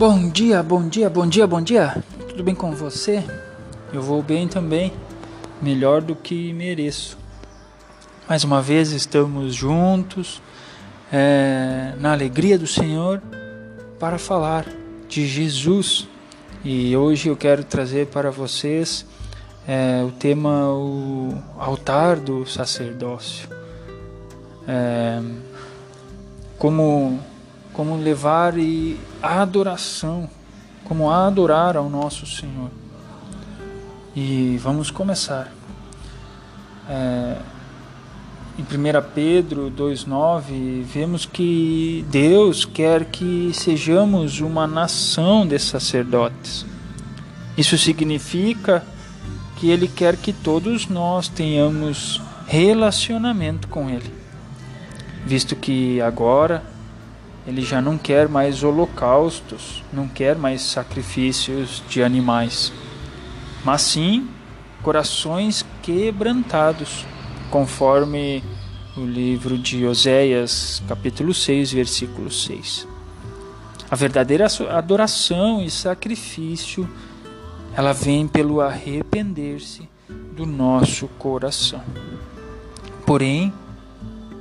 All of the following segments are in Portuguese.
Bom dia, bom dia, bom dia, bom dia. Tudo bem com você? Eu vou bem também, melhor do que mereço. Mais uma vez estamos juntos é, na alegria do Senhor para falar de Jesus. E hoje eu quero trazer para vocês é, o tema o altar do sacerdócio. É, como como levar e a adoração, como adorar ao nosso Senhor. E vamos começar. É, em 1 Pedro 2,9, vemos que Deus quer que sejamos uma nação de sacerdotes. Isso significa que Ele quer que todos nós tenhamos relacionamento com Ele, visto que agora ele já não quer mais holocaustos, não quer mais sacrifícios de animais, mas sim corações quebrantados, conforme o livro de Oséias, capítulo 6, versículo 6. A verdadeira adoração e sacrifício, ela vem pelo arrepender-se do nosso coração. Porém,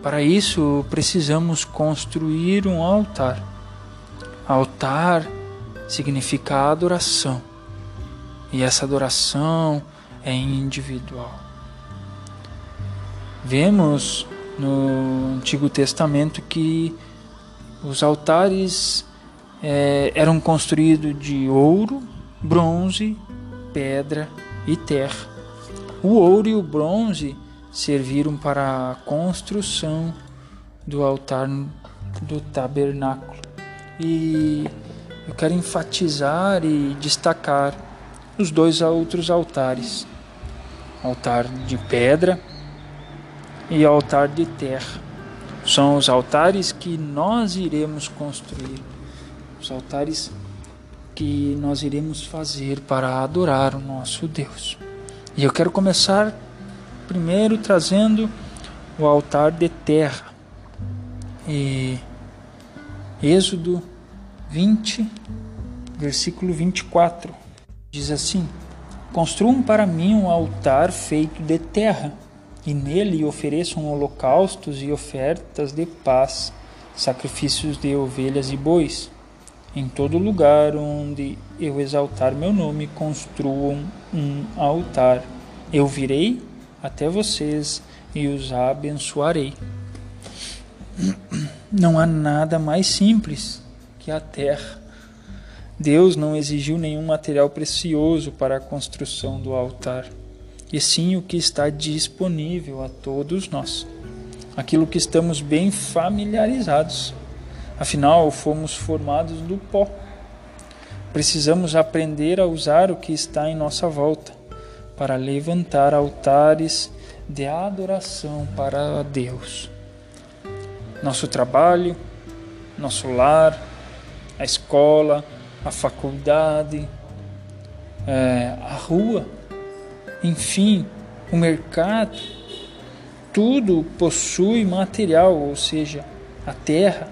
para isso, precisamos construir um altar. Altar significa adoração, e essa adoração é individual. Vemos no Antigo Testamento que os altares é, eram construídos de ouro, bronze, pedra e terra. O ouro e o bronze serviram para a construção do altar do tabernáculo. E eu quero enfatizar e destacar os dois outros altares: altar de pedra e altar de terra. São os altares que nós iremos construir, os altares que nós iremos fazer para adorar o nosso Deus. E eu quero começar primeiro trazendo o altar de terra. E Êxodo 20, versículo 24, diz assim: Construam para mim um altar feito de terra, e nele ofereçam holocaustos e ofertas de paz, sacrifícios de ovelhas e bois. Em todo lugar onde eu exaltar meu nome, construam um altar. Eu virei até vocês e os abençoarei. Não há nada mais simples que a terra. Deus não exigiu nenhum material precioso para a construção do altar, e sim o que está disponível a todos nós, aquilo que estamos bem familiarizados. Afinal, fomos formados do pó. Precisamos aprender a usar o que está em nossa volta para levantar altares de adoração para Deus. Nosso trabalho, nosso lar, a escola, a faculdade, é, a rua, enfim, o mercado, tudo possui material, ou seja, a terra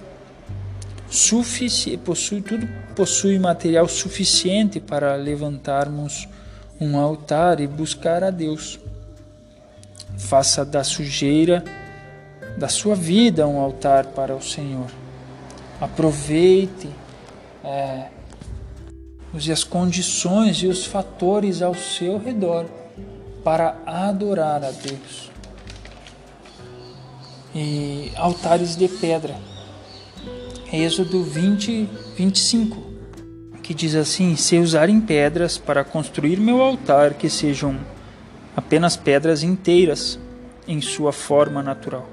possui tudo possui material suficiente para levantarmos um altar e buscar a Deus. Faça da sujeira da sua vida um altar para o Senhor. Aproveite é, use as condições e os fatores ao seu redor para adorar a Deus. E altares de pedra. Êxodo 20, 25 que diz assim: Se usarem pedras para construir meu altar, que sejam apenas pedras inteiras em sua forma natural.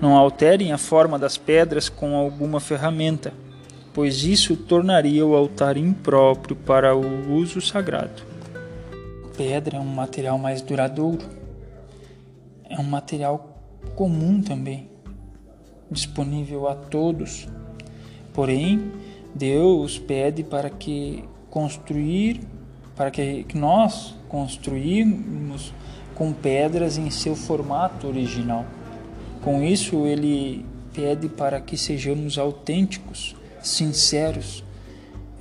Não alterem a forma das pedras com alguma ferramenta, pois isso tornaria o altar impróprio para o uso sagrado. Pedra é um material mais duradouro, é um material comum também, disponível a todos. Porém, Deus pede para que construir, para que nós construímos com pedras em seu formato original. Com isso, ele pede para que sejamos autênticos, sinceros,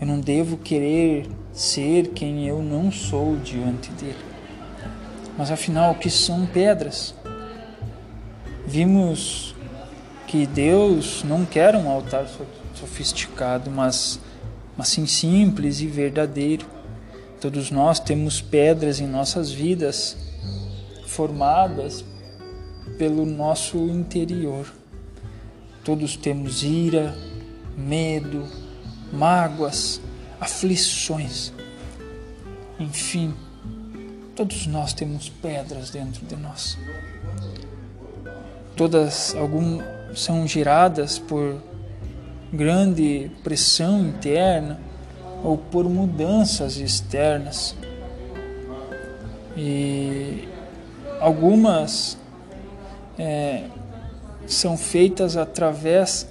Eu não devo querer ser quem eu não sou diante dele. Mas afinal, o que são pedras? Vimos que Deus não quer um altar sofisticado, mas, sim simples e verdadeiro. Todos nós temos pedras em nossas vidas formadas pelo nosso interior. Todos temos ira, medo, mágoas, aflições. Enfim, todos nós temos pedras dentro de nós. Todas algum, são geradas por grande pressão interna ou por mudanças externas. E algumas é, são feitas através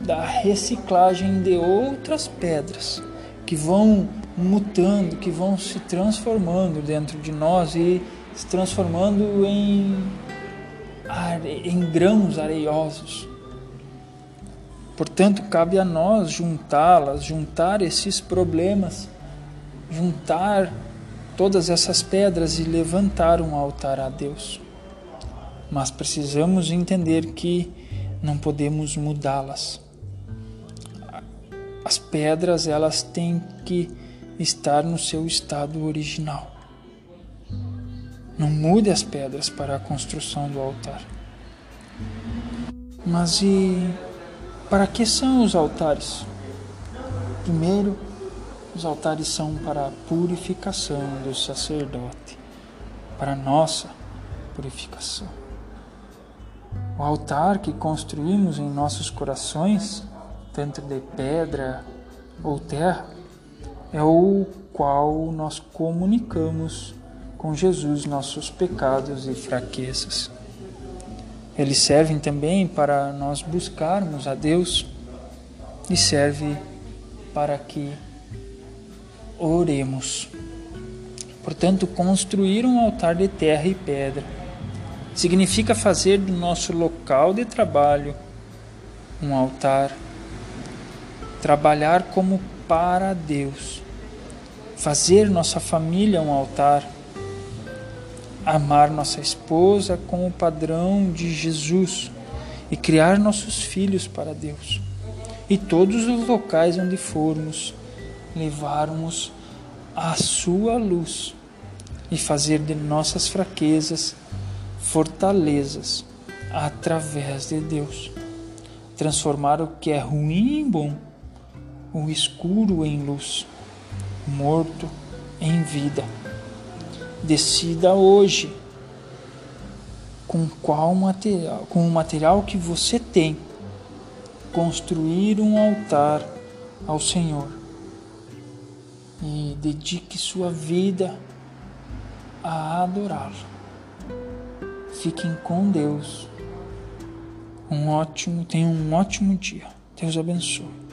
da reciclagem de outras pedras que vão mutando, que vão se transformando dentro de nós e se transformando em, em grãos areiosos. Portanto, cabe a nós juntá-las, juntar esses problemas, juntar todas essas pedras e levantar um altar a Deus mas precisamos entender que não podemos mudá-las. As pedras elas têm que estar no seu estado original. Não mude as pedras para a construção do altar. Mas e para que são os altares? Primeiro, os altares são para a purificação do sacerdote, para a nossa purificação. O altar que construímos em nossos corações, tanto de pedra ou terra, é o qual nós comunicamos com Jesus nossos pecados e fraquezas. Eles servem também para nós buscarmos a Deus e serve para que oremos. Portanto, construir um altar de terra e pedra. Significa fazer do nosso local de trabalho um altar, trabalhar como para Deus, fazer nossa família um altar, amar nossa esposa com o padrão de Jesus e criar nossos filhos para Deus. E todos os locais onde formos, levarmos a sua luz e fazer de nossas fraquezas fortalezas através de Deus. Transformar o que é ruim em bom, o escuro em luz, morto em vida. Decida hoje com qual material, com o material que você tem, construir um altar ao Senhor. E dedique sua vida a adorá-lo. Fiquem com Deus. Um ótimo, tenham um ótimo dia. Deus abençoe.